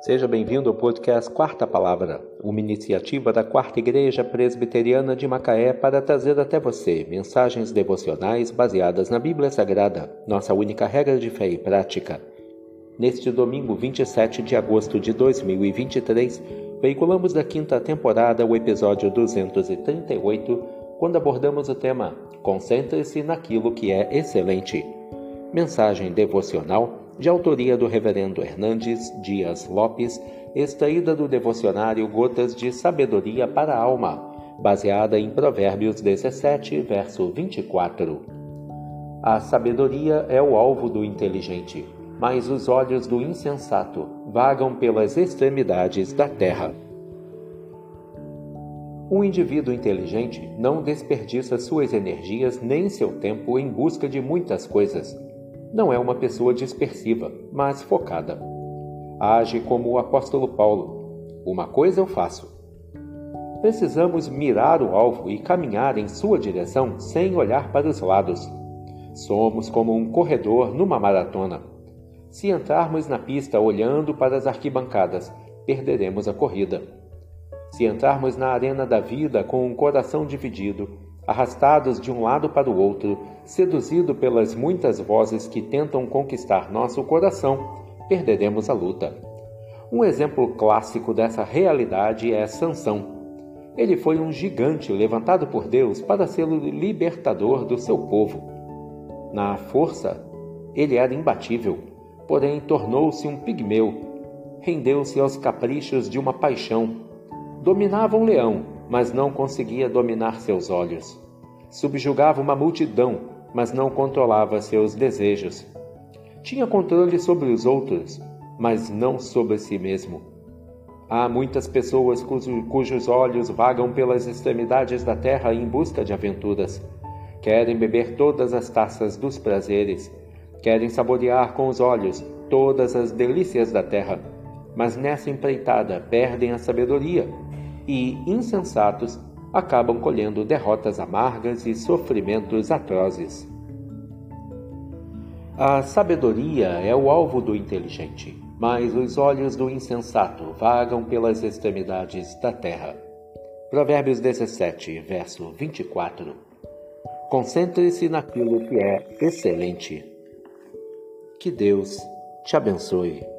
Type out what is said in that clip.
Seja bem-vindo ao podcast Quarta Palavra, uma iniciativa da Quarta Igreja Presbiteriana de Macaé para trazer até você mensagens devocionais baseadas na Bíblia Sagrada, nossa única regra de fé e prática. Neste domingo 27 de agosto de 2023, veiculamos da quinta temporada o episódio 238, quando abordamos o tema Concentre-se naquilo que é excelente. Mensagem devocional de autoria do Reverendo Hernandes Dias Lopes, extraída do devocionário Gotas de Sabedoria para a Alma, baseada em Provérbios 17, verso 24. A sabedoria é o alvo do inteligente, mas os olhos do insensato vagam pelas extremidades da terra. Um indivíduo inteligente não desperdiça suas energias nem seu tempo em busca de muitas coisas não é uma pessoa dispersiva, mas focada. Age como o apóstolo Paulo: Uma coisa eu faço. Precisamos mirar o alvo e caminhar em sua direção sem olhar para os lados. Somos como um corredor numa maratona. Se entrarmos na pista olhando para as arquibancadas, perderemos a corrida. Se entrarmos na arena da vida com um coração dividido, arrastados de um lado para o outro, seduzido pelas muitas vozes que tentam conquistar nosso coração, perderemos a luta. Um exemplo clássico dessa realidade é Sansão. Ele foi um gigante levantado por Deus para ser o libertador do seu povo. Na força, ele era imbatível, porém tornou-se um pigmeu. Rendeu-se aos caprichos de uma paixão. Dominava um leão, mas não conseguia dominar seus olhos. Subjugava uma multidão, mas não controlava seus desejos. Tinha controle sobre os outros, mas não sobre si mesmo. Há muitas pessoas cujo, cujos olhos vagam pelas extremidades da terra em busca de aventuras. Querem beber todas as taças dos prazeres, querem saborear com os olhos todas as delícias da terra, mas nessa empreitada perdem a sabedoria e insensatos acabam colhendo derrotas amargas e sofrimentos atrozes. A sabedoria é o alvo do inteligente, mas os olhos do insensato vagam pelas extremidades da terra. Provérbios 17, verso 24. Concentre-se naquilo que é excelente. Que Deus te abençoe.